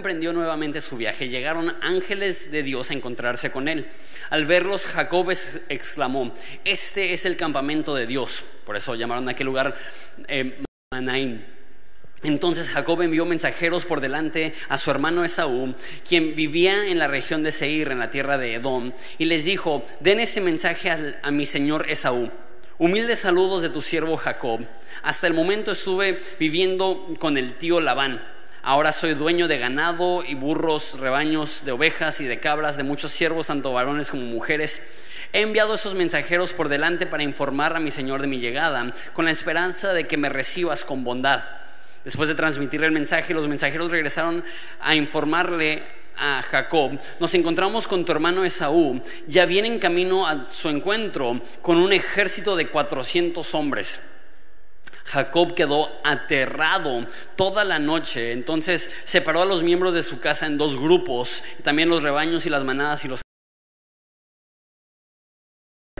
Emprendió nuevamente su viaje, llegaron ángeles de Dios a encontrarse con él. Al verlos, Jacob exclamó, este es el campamento de Dios. Por eso llamaron a aquel lugar eh, Manaim. Entonces Jacob envió mensajeros por delante a su hermano Esaú, quien vivía en la región de Seir, en la tierra de Edom, y les dijo, den este mensaje a, mi señor Esaú. Humildes saludos de tu siervo Jacob. Hasta el momento estuve viviendo con el tío Labán. Ahora soy dueño de ganado y burros, rebaños de ovejas y de cabras, de muchos siervos, tanto varones como mujeres. He enviado esos mensajeros por delante para informar a mi Señor de mi llegada, con la esperanza de que me recibas con bondad. Después de transmitir el mensaje, los mensajeros regresaron a informarle a Jacob, nos encontramos con tu hermano Esaú, ya viene en camino a su encuentro con un ejército de 400 hombres. Jacob quedó aterrado toda la noche, entonces separó a los miembros de su casa en dos grupos, también los rebaños y las manadas y los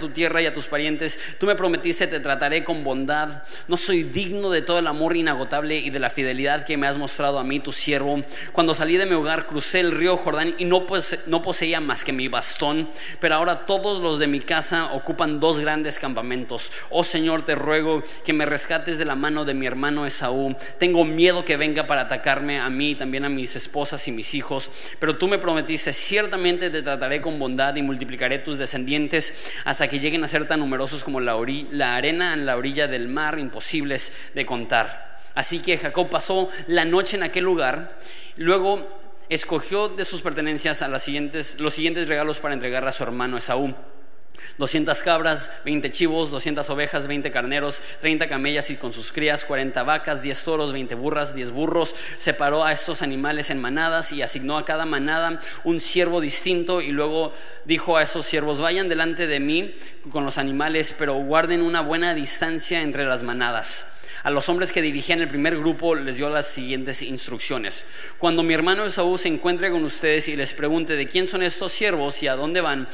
tu tierra y a tus parientes. Tú me prometiste, te trataré con bondad. No soy digno de todo el amor inagotable y de la fidelidad que me has mostrado a mí, tu siervo. Cuando salí de mi hogar, crucé el río Jordán y no, poseía más que mi bastón. Pero ahora todos los de mi casa ocupan dos grandes campamentos. Oh Señor, te ruego que me rescates de la mano de mi hermano Esaú. Tengo miedo que venga para atacarme a mí, también a mis esposas y mis hijos. Pero tú me prometiste, ciertamente te trataré con bondad y multiplicaré tus descendientes hasta que lleguen a ser tan numerosos como la, la arena en la orilla del mar, imposibles de contar. Así que Jacob pasó la noche en aquel lugar, luego escogió de sus pertenencias a las siguientes, los siguientes regalos para entregar a su hermano Esaú. 200 cabras, 20 chivos, 200 ovejas, 20 carneros, 30 camellas y con sus crías, 40 vacas, 10 toros, 20 burras, 10 burros. Separó a estos animales en manadas y asignó a cada manada un siervo distinto y luego dijo a esos siervos, vayan delante de mí con los animales, pero guarden una buena distancia entre las manadas. A los hombres que dirigían el primer grupo les dio las siguientes instrucciones. Cuando mi hermano Esaú se encuentre con ustedes y les pregunte de quién son estos siervos y a dónde van,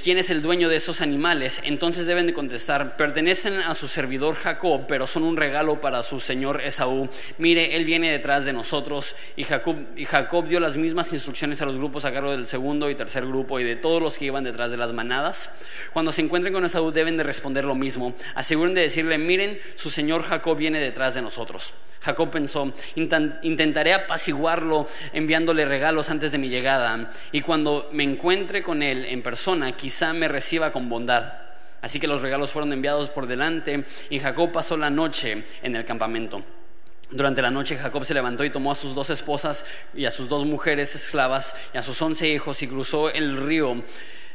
quién es el dueño de esos animales, entonces deben de contestar, pertenecen a su servidor Jacob, pero son un regalo para su señor Esaú. Mire, él viene detrás de nosotros y Jacob, y Jacob dio las mismas instrucciones a los grupos a cargo del segundo y tercer grupo y de todos los que iban detrás de las manadas. Cuando se encuentren con Esaú deben de responder lo mismo. Aseguren de decirle, miren, su señor Jacob viene detrás de nosotros. Jacob pensó, intentaré apaciguarlo enviándole regalos antes de mi llegada y cuando me encuentre con él en persona quizá me reciba con bondad. Así que los regalos fueron enviados por delante y Jacob pasó la noche en el campamento. Durante la noche Jacob se levantó y tomó a sus dos esposas y a sus dos mujeres esclavas y a sus once hijos y cruzó el río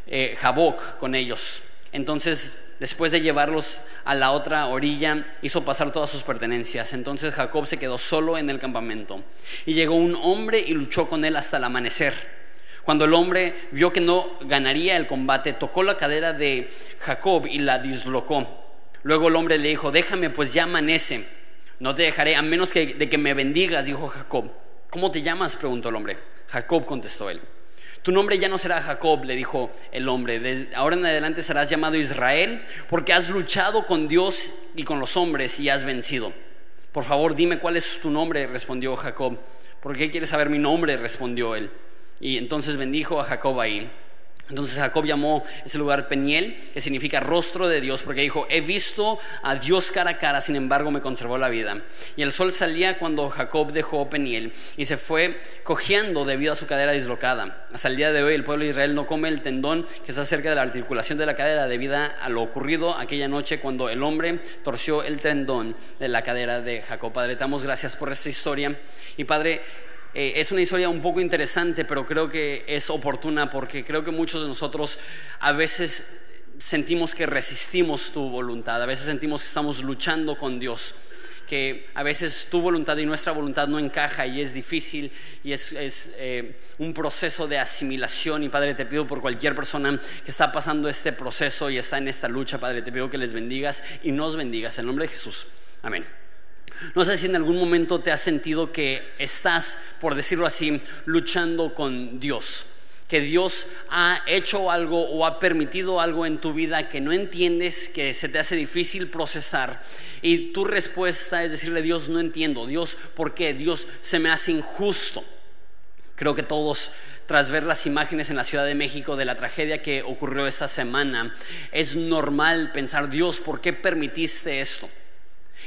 eh, Jaboc con ellos. Entonces después de llevarlos a la otra orilla, hizo pasar todas sus pertenencias. Entonces Jacob se quedó solo en el campamento. Y llegó un hombre y luchó con él hasta el amanecer. Cuando el hombre vio que no ganaría el combate, tocó la cadera de Jacob y la dislocó. Luego el hombre le dijo, déjame, pues ya amanece. No te dejaré a menos que, de que me bendigas, dijo Jacob. ¿Cómo te llamas? preguntó el hombre. Jacob contestó él. Tu nombre ya no será Jacob, le dijo el hombre. Ahora en adelante serás llamado Israel, porque has luchado con Dios y con los hombres y has vencido. Por favor, dime cuál es tu nombre, respondió Jacob. ¿Por qué quieres saber mi nombre? respondió él. Y entonces bendijo a Jacob ahí. Entonces Jacob llamó ese lugar Peniel, que significa rostro de Dios, porque dijo, he visto a Dios cara a cara, sin embargo me conservó la vida. Y el sol salía cuando Jacob dejó Peniel y se fue cojeando debido a su cadera dislocada. Hasta el día de hoy el pueblo de Israel no come el tendón que está cerca de la articulación de la cadera debido a lo ocurrido aquella noche cuando el hombre torció el tendón de la cadera de Jacob. Padre, te damos gracias por esta historia. Y Padre, eh, es una historia un poco interesante, pero creo que es oportuna porque creo que muchos de nosotros a veces sentimos que resistimos tu voluntad, a veces sentimos que estamos luchando con Dios que a veces tu voluntad y nuestra voluntad no encaja y es difícil y es, eh, un proceso de asimilación. Y Padre, te pido por cualquier persona que está pasando este proceso y está en esta lucha, Padre, te pido que les bendigas y nos bendigas. En nombre de Jesús. Amén. No sé si en algún momento te has sentido que estás, por decirlo así, luchando con Dios que Dios ha hecho algo o ha permitido algo en tu vida que no entiendes, que se te hace difícil procesar. Y tu respuesta es decirle, Dios, no entiendo. Dios, ¿por qué? Dios se me hace injusto. Creo que todos, tras ver las imágenes en la Ciudad de México de la tragedia que ocurrió esta semana, es normal pensar, Dios, ¿por qué permitiste esto?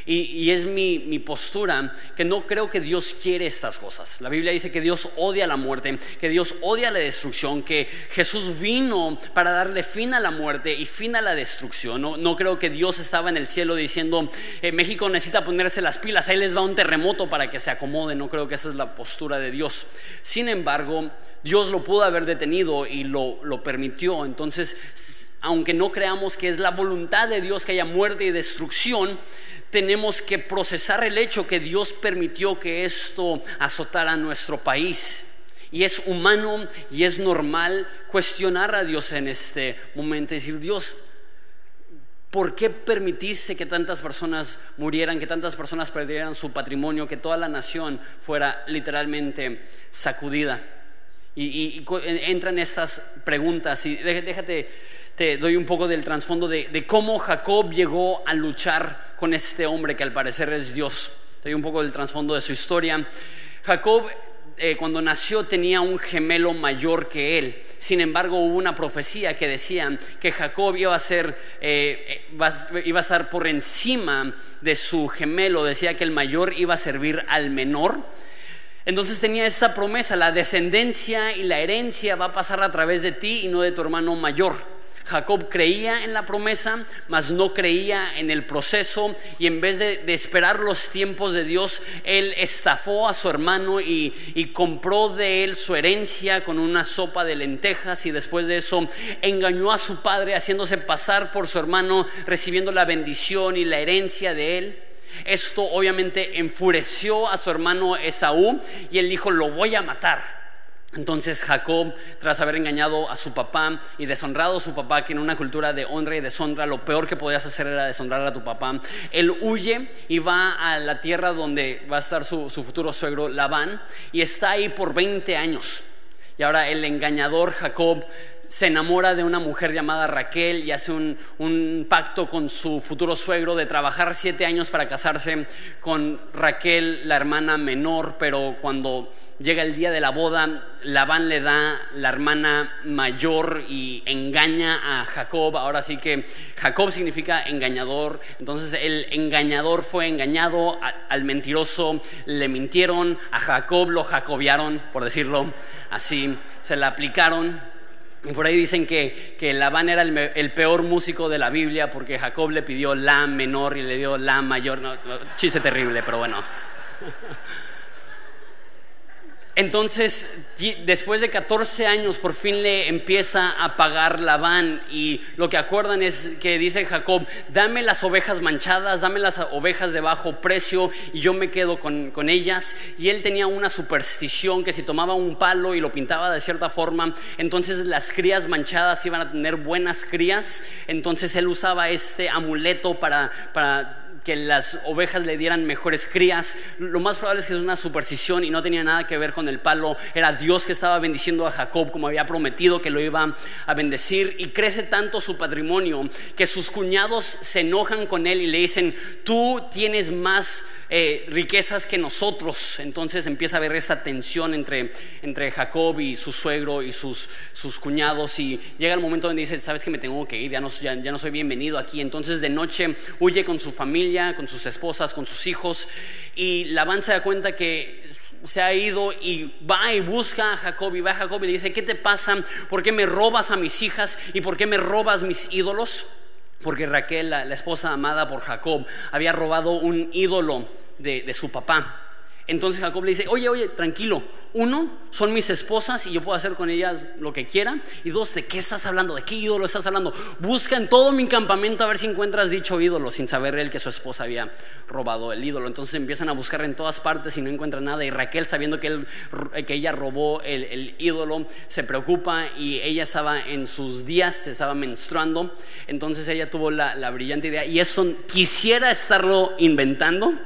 Y, es mi, postura que no creo que Dios quiere estas cosas. La Biblia dice que Dios odia la muerte, que Dios odia la destrucción, que Jesús vino para darle fin a la muerte y fin a la destrucción. No, creo que Dios estaba en el cielo diciendo, eh, México necesita ponerse las pilas, ahí les va un terremoto para que se acomode. No creo que esa es la postura de Dios. Sin embargo, Dios lo pudo haber detenido y lo, lo permitió. Entonces, aunque no creamos que es la voluntad de Dios que haya muerte y destrucción, tenemos que procesar el hecho que Dios permitió que esto azotara nuestro país. Y es humano y es normal cuestionar a Dios en este momento y decir, Dios, ¿por qué permitiste que tantas personas murieran, que tantas personas perdieran su patrimonio, que toda la nación fuera literalmente sacudida? Y, entran estas preguntas y déjate te doy un poco del trasfondo de, cómo Jacob llegó a luchar con este hombre que al parecer es Dios. Te doy un poco del trasfondo de su historia. Jacob eh, cuando nació tenía un gemelo mayor que él. Sin embargo, hubo una profecía que decía que Jacob iba a ser, eh, eh, iba a estar por encima de su gemelo. Decía que el mayor iba a servir al menor. Entonces tenía esa promesa, la descendencia y la herencia va a pasar a través de ti y no de tu hermano mayor. Jacob creía en la promesa, mas no creía en el proceso y en vez de, esperar los tiempos de Dios, él estafó a su hermano y, y, compró de él su herencia con una sopa de lentejas y después de eso engañó a su padre haciéndose pasar por su hermano, recibiendo la bendición y la herencia de él. Esto obviamente enfureció a su hermano Esaú y él dijo, lo voy a matar. Entonces Jacob, tras haber engañado a su papá y deshonrado a su papá, que en una cultura de honra y deshonra lo peor que podías hacer era deshonrar a tu papá, él huye y va a la tierra donde va a estar su, futuro suegro Labán y está ahí por 20 años. Y ahora el engañador Jacob se enamora de una mujer llamada Raquel y hace un, pacto con su futuro suegro de trabajar siete años para casarse con Raquel, la hermana menor, pero cuando llega el día de la boda, Labán le da la hermana mayor y engaña a Jacob. Ahora sí que Jacob significa engañador, entonces el engañador fue engañado, al mentiroso le mintieron, a Jacob lo jacobiaron, por decirlo así, se la aplicaron por ahí dicen que, que Labán era el, peor músico de la Biblia porque Jacob le pidió la menor y le dio la mayor. Chiste terrible, pero bueno. Entonces, después de 14 años, por fin le empieza a pagar Labán y lo que acuerdan es que dice Jacob, dame las ovejas manchadas, dame las ovejas de bajo precio y yo me quedo con, con ellas. Y él tenía una superstición que si tomaba un palo y lo pintaba de cierta forma, entonces las crías manchadas iban a tener buenas crías. Entonces él usaba este amuleto para, para que las ovejas le dieran mejores crías. Lo más probable es que es una superstición y no tenía nada que ver con el palo. Era Dios que estaba bendiciendo a Jacob como había prometido que lo iba a bendecir. Y crece tanto su patrimonio que sus cuñados se enojan con él y le dicen, tú tienes más eh, riquezas que nosotros. Entonces empieza a haber esta tensión entre, entre Jacob y su suegro y sus, sus cuñados. Y llega el momento donde dice, sabes que me tengo que ir, ya no, ya, no soy bienvenido aquí. Entonces de noche huye con su familia, con sus esposas, con sus hijos. Y Labán se da cuenta que se ha ido y va y busca a Jacob y va a Jacob y le dice, ¿qué te pasa? ¿Por qué me robas a mis hijas? ¿Y por qué me robas mis ídolos? Porque Raquel, la esposa amada por Jacob, había robado un ídolo de, su papá. Entonces Jacob le dice, oye, oye, tranquilo, uno, son mis esposas y yo puedo hacer con ellas lo que quiera. Y dos, ¿de qué estás hablando? ¿De qué ídolo estás hablando? Busca en todo mi campamento a ver si encuentras dicho ídolo, sin saber él que su esposa había robado el ídolo. Entonces empiezan a buscar en todas partes y no encuentran nada. Y Raquel, sabiendo que, él, que ella robó el, ídolo, se preocupa y ella estaba en sus días, se estaba menstruando. Entonces ella tuvo la, la brillante idea y eso quisiera estarlo inventando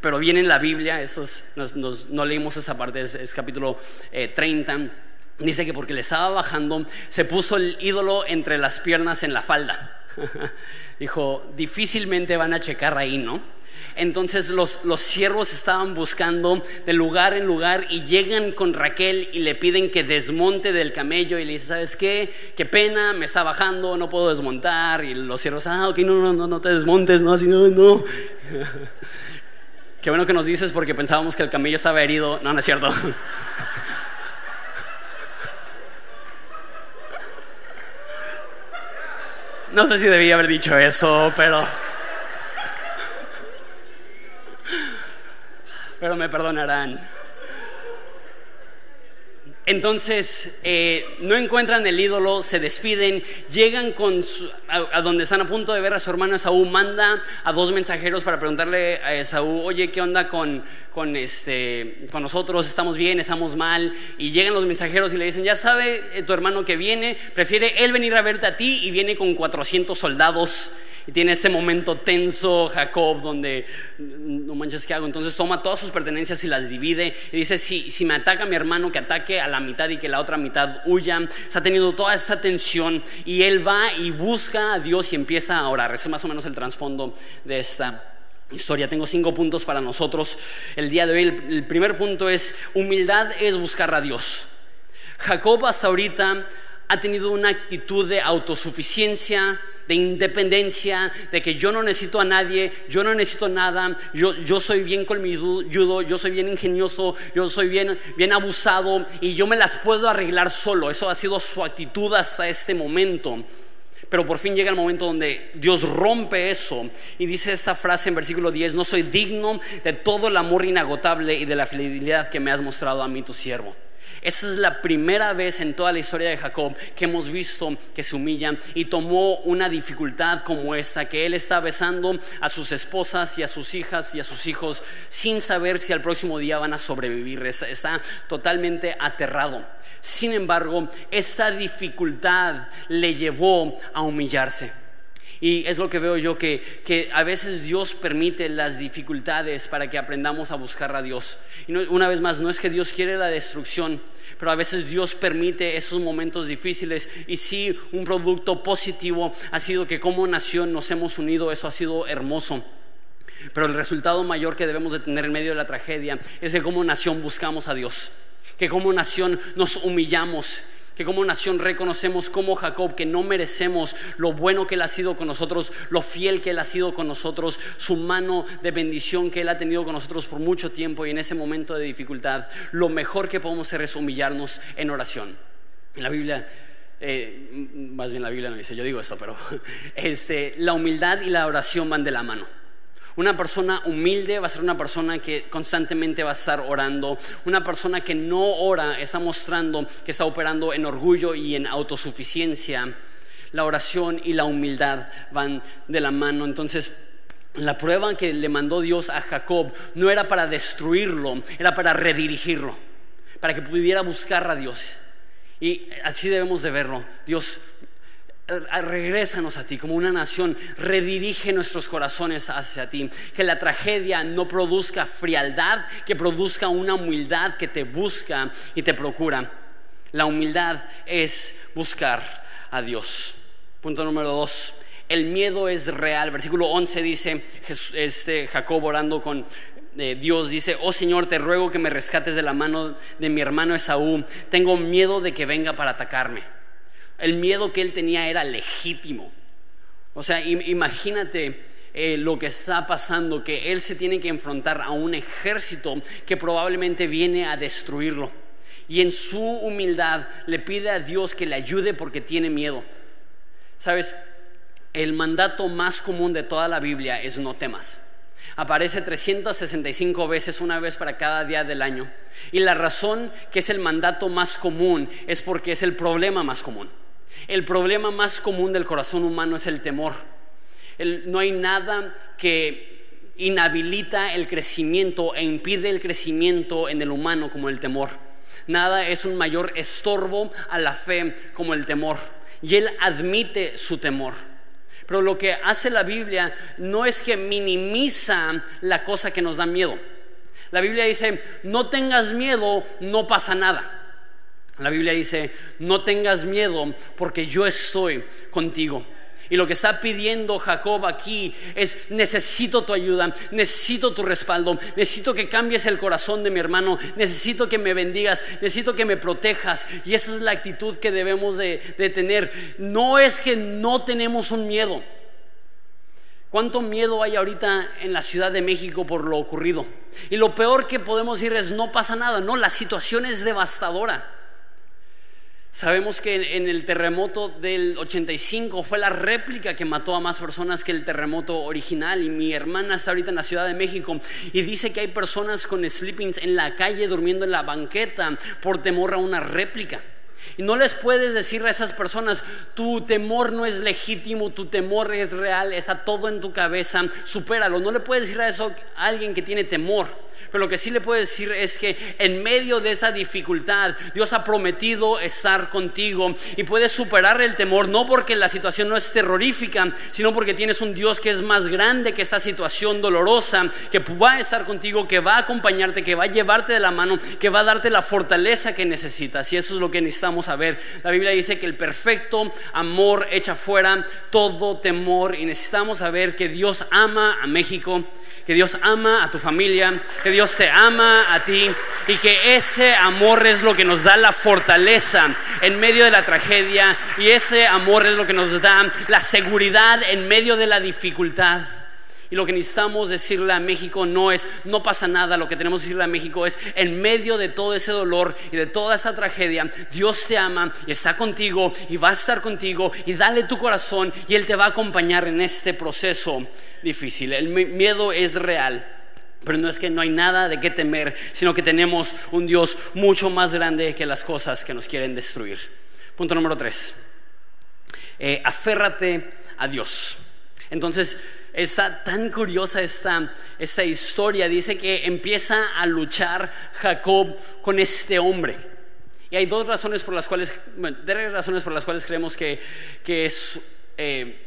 pero viene en la Biblia, no leímos esa parte, es, capítulo 30. Eh, dice que porque le estaba bajando, se puso el ídolo entre las piernas en la falda. Dijo, difícilmente van a checar ahí, ¿no? Entonces los, los siervos estaban buscando de lugar en lugar y llegan con Raquel y le piden que desmonte del camello y le dice, ¿sabes qué? Qué pena, me está bajando, no puedo desmontar. Y los siervos, ah, ok, no, no, no, no te desmontes, no, así, no, no. qué bueno que nos dices porque pensábamos que el camello estaba herido. No, no es cierto. No sé si debía haber dicho eso, pero... Pero me perdonarán. Entonces, eh, no encuentran el ídolo, se despiden, llegan a, donde están a punto de ver a su hermano Esaú, manda a dos mensajeros para preguntarle a Esaú, oye, ¿qué onda con, con, este, con nosotros? ¿Estamos bien? ¿Estamos mal? Y llegan los mensajeros y le dicen, ya sabe eh, tu hermano que viene, prefiere él venir a verte a ti y viene con 400 soldados y tiene ese momento tenso Jacob donde no manches qué hago. Entonces toma todas sus pertenencias y las divide y dice, si, si me ataca mi hermano, que ataque a la mitad y que la otra mitad huya. Se ha tenido toda esa tensión y él va y busca a Dios y empieza a orar. Ese es más o menos el trasfondo de esta historia. Tengo cinco puntos para nosotros el día de hoy. El primer punto es, humildad es buscar a Dios. Jacob hasta ahorita ha tenido una actitud de autosuficiencia, de independencia, de que yo no necesito a nadie, yo no necesito nada, yo, yo soy bien colmilludo, yo soy bien ingenioso, yo soy bien, bien abusado y yo me las puedo arreglar solo. Eso ha sido su actitud hasta este momento. Pero por fin llega el momento donde Dios rompe eso y dice esta frase en versículo 10, no soy digno de todo el amor inagotable y de la fidelidad que me has mostrado a mí tu siervo. Esa es la primera vez en toda la historia de Jacob que hemos visto que se humilla y tomó una dificultad como esta, que él está besando a sus esposas y a sus hijas y a sus hijos sin saber si al próximo día van a sobrevivir. Está totalmente aterrado. Sin embargo, esta dificultad le llevó a humillarse. Y es lo que veo yo, que, que, a veces Dios permite las dificultades para que aprendamos a buscar a Dios. Y una vez más, no es que Dios quiere la destrucción, pero a veces Dios permite esos momentos difíciles. Y sí, un producto positivo ha sido que como nación nos hemos unido, eso ha sido hermoso. Pero el resultado mayor que debemos de tener en medio de la tragedia es que como nación buscamos a Dios, que como nación nos humillamos que como nación reconocemos como Jacob que no merecemos lo bueno que Él ha sido con nosotros, lo fiel que Él ha sido con nosotros, su mano de bendición que Él ha tenido con nosotros por mucho tiempo y en ese momento de dificultad, lo mejor que podemos hacer es humillarnos en oración. En la Biblia eh, más bien la Biblia no dice, yo digo esto, pero este, la humildad y la oración van de la mano. Una persona humilde va a ser una persona que constantemente va a estar orando. Una persona que no ora está mostrando que está operando en orgullo y en autosuficiencia. La oración y la humildad van de la mano. Entonces, la prueba que le mandó Dios a Jacob no era para destruirlo, era para redirigirlo, para que pudiera buscar a Dios. Y así debemos de verlo. Dios regrésanos a ti como una nación, redirige nuestros corazones hacia ti, que la tragedia no produzca frialdad, que produzca una humildad que te busca y te procura. La humildad es buscar a Dios. Punto número dos. El miedo es real. Versículo 11 dice, este, Jacob orando con eh, Dios dice, oh Señor, te ruego que me rescates de la mano de mi hermano Esaú. Tengo miedo de que venga para atacarme. El miedo que él tenía era legítimo. O sea, imagínate eh, lo que está pasando, que él se tiene que enfrentar a un ejército que probablemente viene a destruirlo. Y en su humildad le pide a Dios que le ayude porque tiene miedo. Sabes, el mandato más común de toda la Biblia es no temas. Aparece 365 veces, una vez para cada día del año. Y la razón que es el mandato más común es porque es el problema más común. El problema más común del corazón humano es el temor. no hay nada que inhabilita el crecimiento e impide el crecimiento en el humano como el temor. Nada es un mayor estorbo a la fe como el temor. Y él admite su temor. Pero lo que hace la Biblia no es que minimiza la cosa que nos da miedo. La Biblia dice, no tengas miedo, no pasa nada. La Biblia dice, no tengas miedo porque yo estoy contigo. Y lo que está pidiendo Jacob aquí es, necesito tu ayuda, necesito tu respaldo, necesito que cambies el corazón de mi hermano, necesito que me bendigas, necesito que me protejas. Y esa es la actitud que debemos de, tener. No es que no tenemos un miedo. ¿Cuánto miedo hay ahorita en la Ciudad de México por lo ocurrido? Y lo peor que podemos decir es, no pasa nada. No, la situación es devastadora. Sabemos que en el terremoto del 85 fue la réplica que mató a más personas que el terremoto original. Y mi hermana está ahorita en la Ciudad de México y dice que hay personas con sleepings en la calle durmiendo en la banqueta por temor a una réplica. Y no les puedes decir a esas personas, tu temor no es legítimo, tu temor es real, está todo en tu cabeza, supéralo. No le puedes decir a eso a alguien que tiene temor. Pero lo que sí le puedo decir es que en medio de esa dificultad, Dios ha prometido estar contigo y puedes superar el temor, no porque la situación no es terrorífica, sino porque tienes un Dios que es más grande que esta situación dolorosa, que va a estar contigo, que va a acompañarte, que va a llevarte de la mano, que va a darte la fortaleza que necesitas. Y eso es lo que necesitamos saber. La Biblia dice que el perfecto amor echa fuera todo temor y necesitamos saber que Dios ama a México que Dios ama a tu familia, Dios te ama a ti y que ese amor es lo que nos da la fortaleza en medio de la tragedia y ese amor es lo que nos da la seguridad en medio de la dificultad. Y lo que necesitamos decirle a México no es, no pasa nada, lo que tenemos que decirle a México es, en medio de todo ese dolor y de toda esa tragedia, Dios te ama y está contigo y va a estar contigo y dale tu corazón y Él te va a acompañar en este proceso difícil. El miedo es real. Pero no es que no hay nada de qué temer, sino que tenemos un Dios mucho más grande que las cosas que nos quieren destruir. Punto número tres. Eh, aférrate a Dios. Entonces, está tan curiosa esta, esta historia. Dice que empieza a luchar Jacob con este hombre. Y hay dos razones por las cuales, bueno, tres razones por las cuales creemos que, que es eh,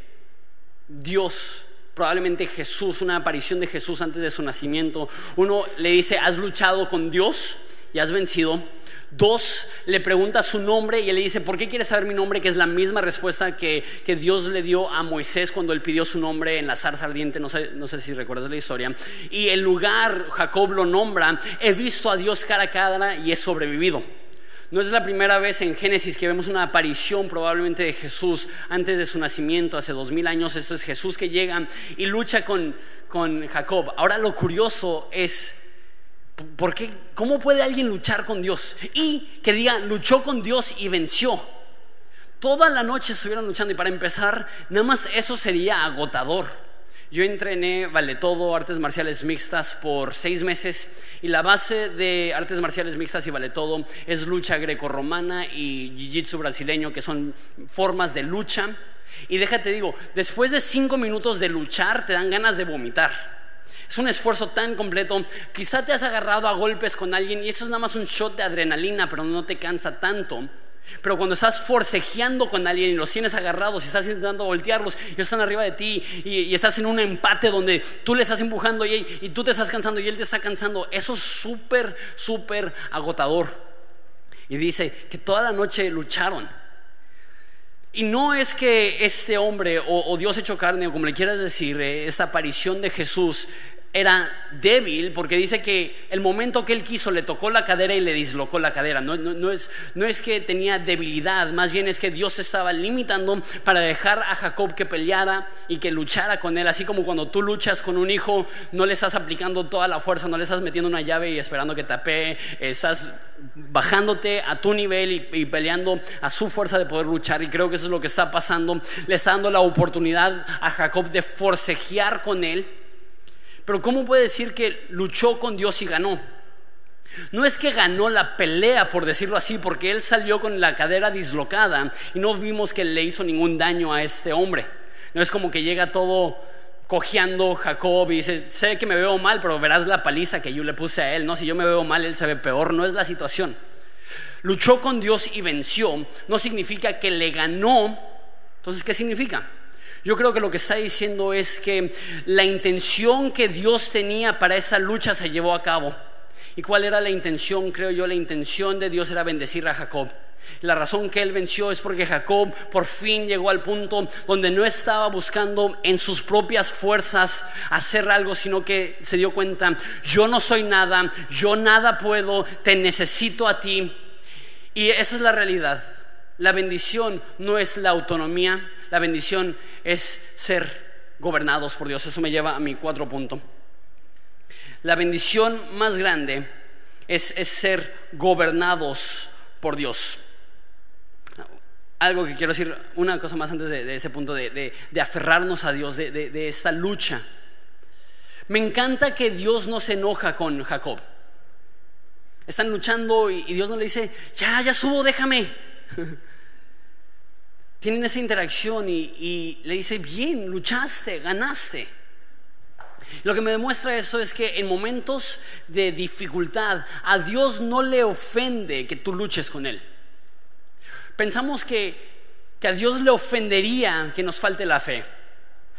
Dios probablemente Jesús, una aparición de Jesús antes de su nacimiento. Uno le dice, has luchado con Dios y has vencido. Dos, le pregunta su nombre y él le dice, ¿por qué quieres saber mi nombre? Que es la misma respuesta que, Dios le dio a Moisés cuando él pidió su nombre en la zarza ardiente, no sé, no sé si recuerdas la historia. Y el lugar, Jacob lo nombra, he visto a Dios cara a cara y he sobrevivido. No es la primera vez en Génesis que vemos una aparición probablemente de Jesús antes de su nacimiento, hace dos mil años. Esto es Jesús que llega y lucha con, con Jacob. Ahora lo curioso es, ¿por qué? ¿cómo puede alguien luchar con Dios? Y que diga, luchó con Dios y venció. Toda la noche estuvieron luchando y para empezar, nada más eso sería agotador. Yo entrené vale todo, artes marciales mixtas por seis meses y la base de artes marciales mixtas y vale todo es lucha grecorromana y jiu-jitsu brasileño, que son formas de lucha. Y déjate digo, después de cinco minutos de luchar te dan ganas de vomitar. Es un esfuerzo tan completo. Quizá te has agarrado a golpes con alguien y eso es nada más un shot de adrenalina, pero no te cansa tanto. Pero cuando estás forcejeando con alguien y los tienes agarrados y estás intentando voltearlos y están arriba de ti y, estás en un empate donde tú le estás empujando y, y tú te estás cansando y él te está cansando, eso es súper, súper agotador. Y dice que toda la noche lucharon. Y no es que este hombre o, o, Dios hecho carne o como le quieras decir, eh, esta aparición de Jesús era débil porque dice que el momento que él quiso le tocó la cadera y le dislocó la cadera. No, es, no, es, que tenía debilidad, más bien es que Dios estaba limitando para dejar a Jacob que peleara y que luchara con él. Así como cuando tú luchas con un hijo, no le estás aplicando toda la fuerza, no le estás metiendo una llave y esperando que tapee, estás bajándote a tu nivel y, y peleando a su fuerza de poder luchar. Y creo que eso es lo que está pasando. Le está dando la oportunidad a Jacob de forcejear con él pero ¿cómo puede decir que luchó con Dios y ganó? No es que ganó la pelea, por decirlo así, porque él salió con la cadera dislocada y no vimos que le hizo ningún daño a este hombre. No es como que llega todo cojeando Jacob y dice, sé que me veo mal, pero verás la paliza que yo le puse a él. No, si yo me veo mal, él se ve peor. No es la situación. Luchó con Dios y venció. No significa que le ganó. Entonces, ¿qué significa? Yo creo que lo que está diciendo es que la intención que Dios tenía para esa lucha se llevó a cabo. ¿Y cuál era la intención? Creo yo, la intención de Dios era bendecir a Jacob. La razón que él venció es porque Jacob por fin llegó al punto donde no estaba buscando en sus propias fuerzas hacer algo, sino que se dio cuenta, yo no soy nada, yo nada puedo, te necesito a ti. Y esa es la realidad. La bendición no es la autonomía, la bendición es ser gobernados por Dios. Eso me lleva a mi cuatro punto. La bendición más grande es, ser gobernados por Dios algo que quiero decir, una cosa más antes de, ese punto de, aferrarnos a Dios, de, esta lucha. Me encanta que Dios no se enoja con Jacob. Están luchando y, Dios no le dice, ya, ya subo, déjame. Tienen esa interacción y le dice, bien, luchaste, ganaste. Lo que me demuestra eso es que en momentos de dificultad a Dios no le ofende que tú luches con Él. Pensamos que, que a Dios le ofendería que nos falte la fe,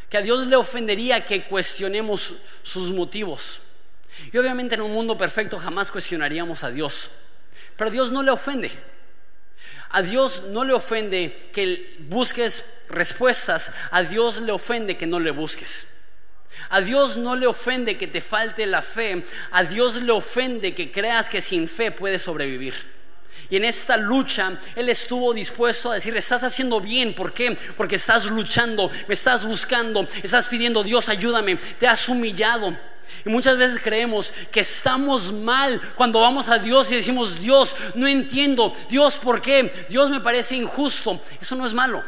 que a Dios le ofendería que cuestionemos sus motivos. Y obviamente en un mundo perfecto jamás cuestionaríamos a Dios, pero a Dios no le ofende. A Dios no le ofende que busques respuestas, a Dios le ofende que no le busques. A Dios no le ofende que te falte la fe, a Dios le ofende que creas que sin fe puedes sobrevivir. Y en esta lucha Él estuvo dispuesto a decir, estás haciendo bien, ¿por qué? Porque estás luchando, me estás buscando, estás pidiendo, Dios ayúdame, te has humillado. Y muchas veces creemos que estamos mal cuando vamos a Dios y decimos, Dios, no entiendo, Dios, ¿por qué? Dios me parece injusto. Eso no es malo,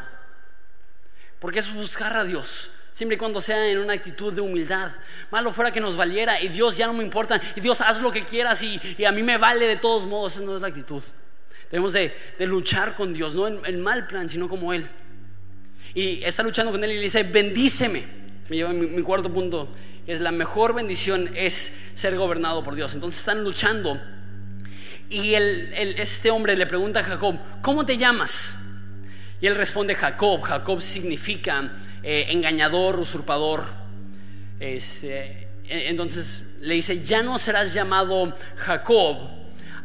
porque es buscar a Dios siempre y cuando sea en una actitud de humildad. Malo fuera que nos valiera y Dios ya no me importa y Dios haz lo que quieras y, a mí me vale de todos modos. Esa no es la actitud. Debemos de, luchar con Dios, no en el mal plan, sino como Él. Y está luchando con Él y le dice, bendíceme. Me lleva mi cuarto punto, que es la mejor bendición es ser gobernado por Dios. Entonces están luchando. Y este hombre le pregunta a Jacob, ¿cómo te llamas? Y él responde Jacob. Jacob significa eh, engañador, usurpador. Este, entonces le dice, ya no serás llamado Jacob,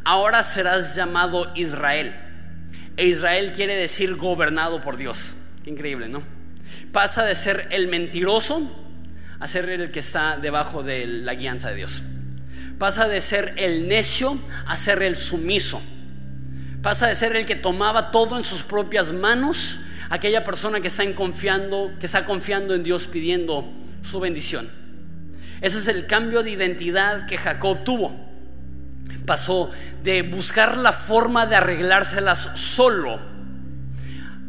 ahora serás llamado Israel. E Israel quiere decir gobernado por Dios. Qué increíble, ¿no? Pasa de ser el mentiroso a ser el que está debajo de la guianza de Dios. Pasa de ser el necio a ser el sumiso. Pasa de ser el que tomaba todo en sus propias manos, aquella persona que está confiando, que está confiando en Dios pidiendo su bendición. Ese es el cambio de identidad que Jacob tuvo. Pasó de buscar la forma de arreglárselas solo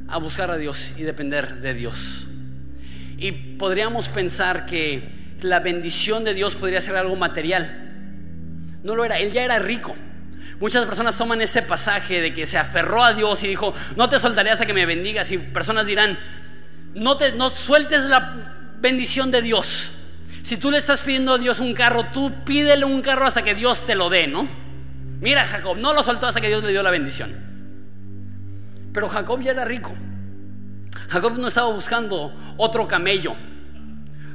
a buscar a Dios y depender de Dios. Y podríamos pensar que la bendición de Dios podría ser algo material. No lo era, él ya era rico. Muchas personas toman ese pasaje de que se aferró a Dios y dijo, no te soltaré hasta que me bendigas. Y personas dirán, no, te, no sueltes la bendición de Dios. Si tú le estás pidiendo a Dios un carro, tú pídele un carro hasta que Dios te lo dé, ¿no? Mira, Jacob no lo soltó hasta que Dios le dio la bendición. Pero Jacob ya era rico. Jacob no estaba buscando otro camello.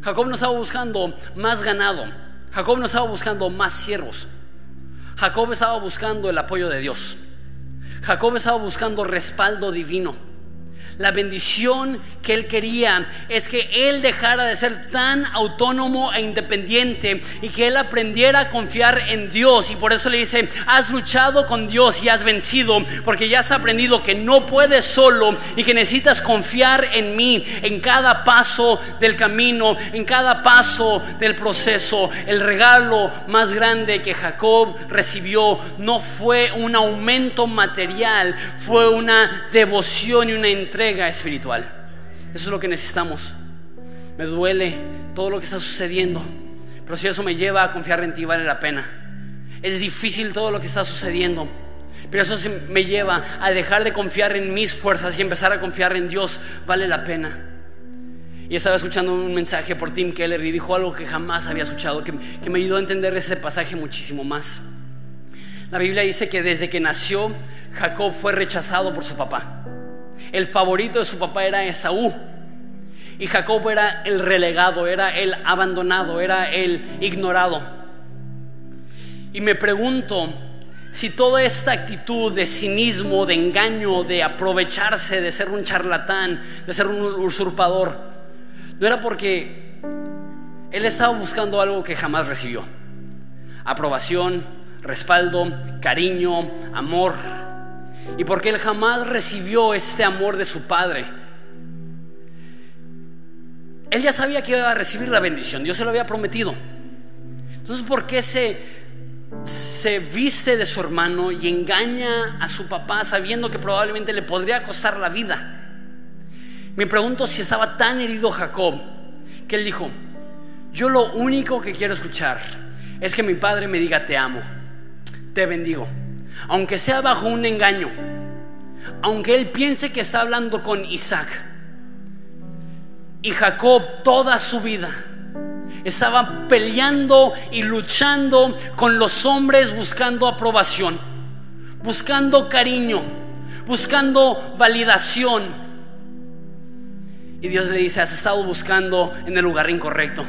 Jacob no estaba buscando más ganado. Jacob no estaba buscando más siervos. Jacob estaba buscando el apoyo de Dios. Jacob estaba buscando respaldo divino. La bendición que él quería es que él dejara de ser tan autónomo e independiente y que él aprendiera a confiar en Dios. Y por eso le dice, has luchado con Dios y has vencido, porque ya has aprendido que no puedes solo y que necesitas confiar en mí en cada paso del camino, en cada paso del proceso. El regalo más grande que Jacob recibió no fue un aumento material, fue una devoción y una entrega espiritual. Eso es lo que necesitamos. Me duele todo lo que está sucediendo, pero si eso me lleva a confiar en ti, vale la pena. Es difícil todo lo que está sucediendo, pero eso me lleva a dejar de confiar en mis fuerzas y empezar a confiar en Dios, vale la pena. Y estaba escuchando un mensaje por Tim Keller y dijo algo que jamás había escuchado, que, que me ayudó a entender ese pasaje muchísimo más. La Biblia dice que desde que nació, Jacob fue rechazado por su papá. El favorito de su papá era Esaú. Y Jacob era el relegado, era el abandonado, era el ignorado. Y me pregunto si toda esta actitud de cinismo, de engaño, de aprovecharse, de ser un charlatán, de ser un usurpador, no era porque él estaba buscando algo que jamás recibió. Aprobación, respaldo, cariño, amor. Y porque él jamás recibió este amor de su padre. Él ya sabía que iba a recibir la bendición, Dios se lo había prometido. Entonces, ¿por qué se, se viste de su hermano y engaña a su papá sabiendo que probablemente le podría costar la vida? Me pregunto si estaba tan herido Jacob que él dijo, yo lo único que quiero escuchar es que mi padre me diga te amo, te bendigo, aunque sea bajo un engaño, aunque él piense que está hablando con Isaac. Y Jacob toda su vida estaba peleando y luchando con los hombres buscando aprobación, buscando cariño, buscando validación y Dios le dice, has estado buscando en el lugar incorrecto.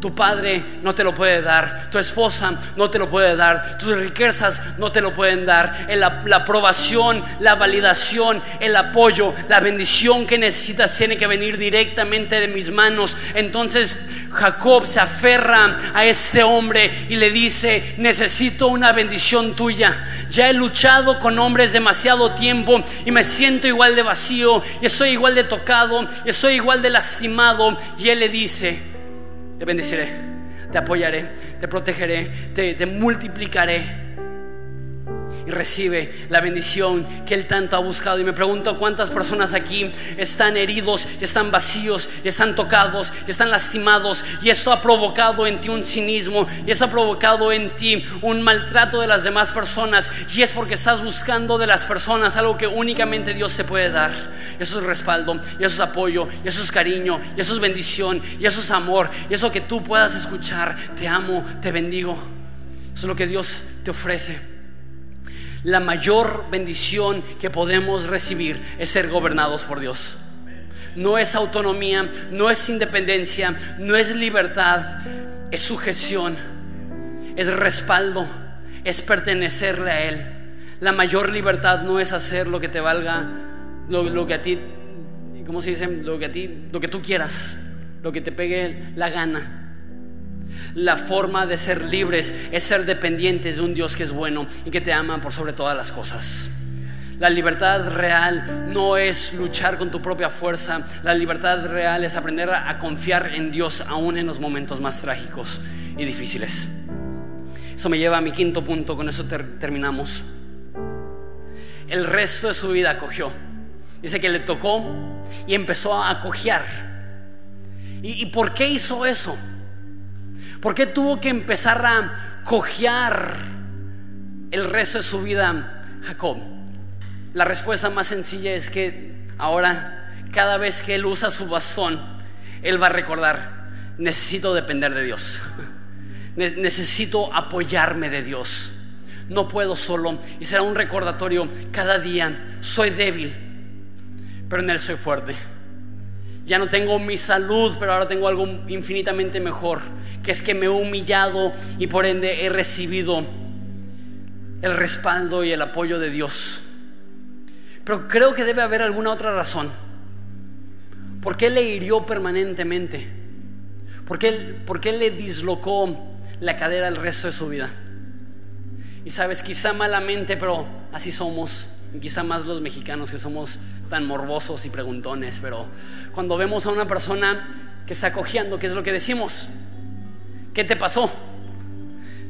Tu padre no te lo puede dar, tu esposa no te lo puede dar, tus riquezas no te lo pueden dar, la, la, aprobación, la validación, el apoyo, la bendición que necesitas tiene que venir directamente de mis manos. Entonces Jacob se aferra a este hombre y le dice, necesito una bendición tuya. Ya he luchado con hombres demasiado tiempo y me siento igual de vacío, y estoy igual de tocado, y estoy igual de lastimado. Y él le dice, te bendeciré, te apoyaré, te protegeré, te, te multiplicaré y recibe la bendición que Él tanto ha buscado. Y me pregunto cuántas personas aquí están heridos, están vacíos, están tocados, están lastimados. Y esto ha provocado en ti un cinismo, y eso ha provocado en ti un maltrato de las demás personas. Y es porque estás buscando de las personas algo que únicamente Dios te puede dar. Eso es respaldo, eso es apoyo, eso es cariño, eso es bendición, eso es amor, y eso que tú puedas escuchar. Te amo, te bendigo. Eso es lo que Dios te ofrece la mayor bendición que podemos recibir es ser gobernados por Dios. No es autonomía, no es independencia, no es libertad, es sujeción, es respaldo, es pertenecerle a Él. La mayor libertad no es hacer lo que te valga, lo, que a ti, ¿cómo se dice? Lo que a ti, lo que tú quieras, lo que te pegue la gana. La forma de ser libres es ser dependientes de un Dios que es bueno y que te ama por sobre todas las cosas. La libertad real no es luchar con tu propia fuerza. La libertad real es aprender a confiar en Dios aún en los momentos más trágicos y difíciles. Eso me lleva a mi quinto punto, con eso terminamos. El resto de su vida acogió. Dice que le tocó y empezó a acogiar. ¿Y, ¿Y por qué hizo eso? ¿Por qué tuvo que empezar a cojear el resto de su vida Jacob? La respuesta más sencilla es que ahora, cada vez que él usa su bastón, él va a recordar, necesito depender de Dios. Necesito apoyarme de Dios. No puedo solo. Y será un recordatorio cada día. Soy débil, pero en Él soy fuerte. Ya no tengo mi salud, pero ahora tengo algo infinitamente mejor, que es que me he humillado y por ende he recibido el respaldo y el apoyo de Dios. Pero creo que debe haber alguna otra razón. ¿Por qué le hirió permanentemente? ¿Por qué, por qué le dislocó la cadera el resto de su vida? Y sabes, quizá malamente, pero así somos quizá más los mexicanos que somos tan morbosos y preguntones, pero cuando vemos a una persona que está cojeando, ¿qué es lo que decimos? ¿Qué te pasó?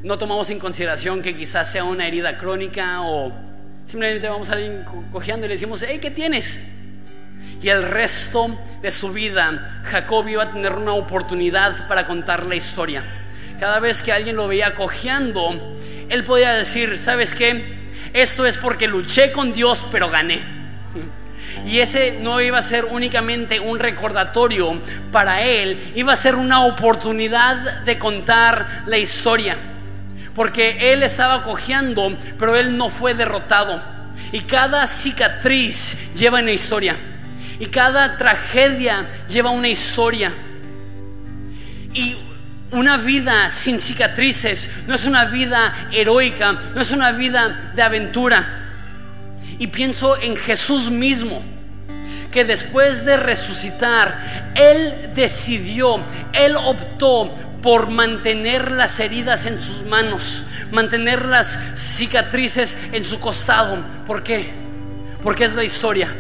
No tomamos en consideración que quizás sea una herida crónica o simplemente vamos a alguien cojeando y le decimos, hey, ¿qué tienes? Y el resto de su vida, Jacob iba a tener una oportunidad para contar la historia. Cada vez que alguien lo veía cojeando, él podía decir, ¿sabes qué? Esto es porque luché con Dios, pero gané. Y ese no iba a ser únicamente un recordatorio para él, iba a ser una oportunidad de contar la historia. Porque él estaba cojeando, pero él no fue derrotado. Y cada cicatriz lleva una historia. Y cada tragedia lleva una historia. Y una vida sin cicatrices no es una vida heroica, no es una vida de aventura. Y pienso en Jesús mismo, que después de resucitar, Él decidió, Él optó por mantener las heridas en sus manos, mantener las cicatrices en su costado. ¿Por qué? Porque es la historia.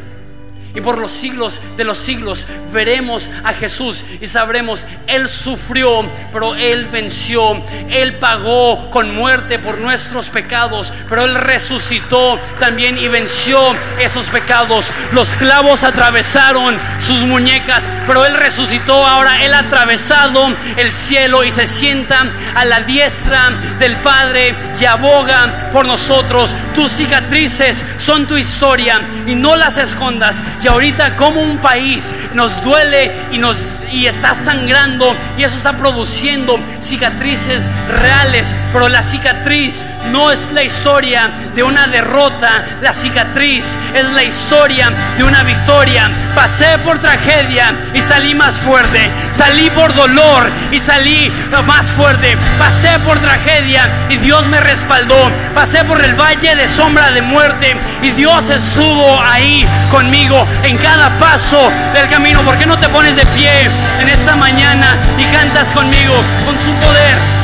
Y por los siglos de los siglos veremos a Jesús y sabremos, Él sufrió, pero Él venció. Él pagó con muerte por nuestros pecados, pero Él resucitó también y venció esos pecados. Los clavos atravesaron sus muñecas, pero Él resucitó. Ahora Él ha atravesado el cielo y se sienta a la diestra del Padre y aboga por nosotros. Tus cicatrices son tu historia y no las escondas. Ahorita como un país nos duele y nos y está sangrando y eso está produciendo cicatrices reales, pero la cicatriz no es la historia de una derrota, la cicatriz es la historia de una victoria. Pasé por tragedia y salí más fuerte, salí por dolor y salí más fuerte, pasé por tragedia y Dios me respaldó, pasé por el valle de sombra de muerte y Dios estuvo ahí conmigo en cada paso del camino. ¿Por qué no te pones de pie en esta mañana y cantas conmigo con su poder?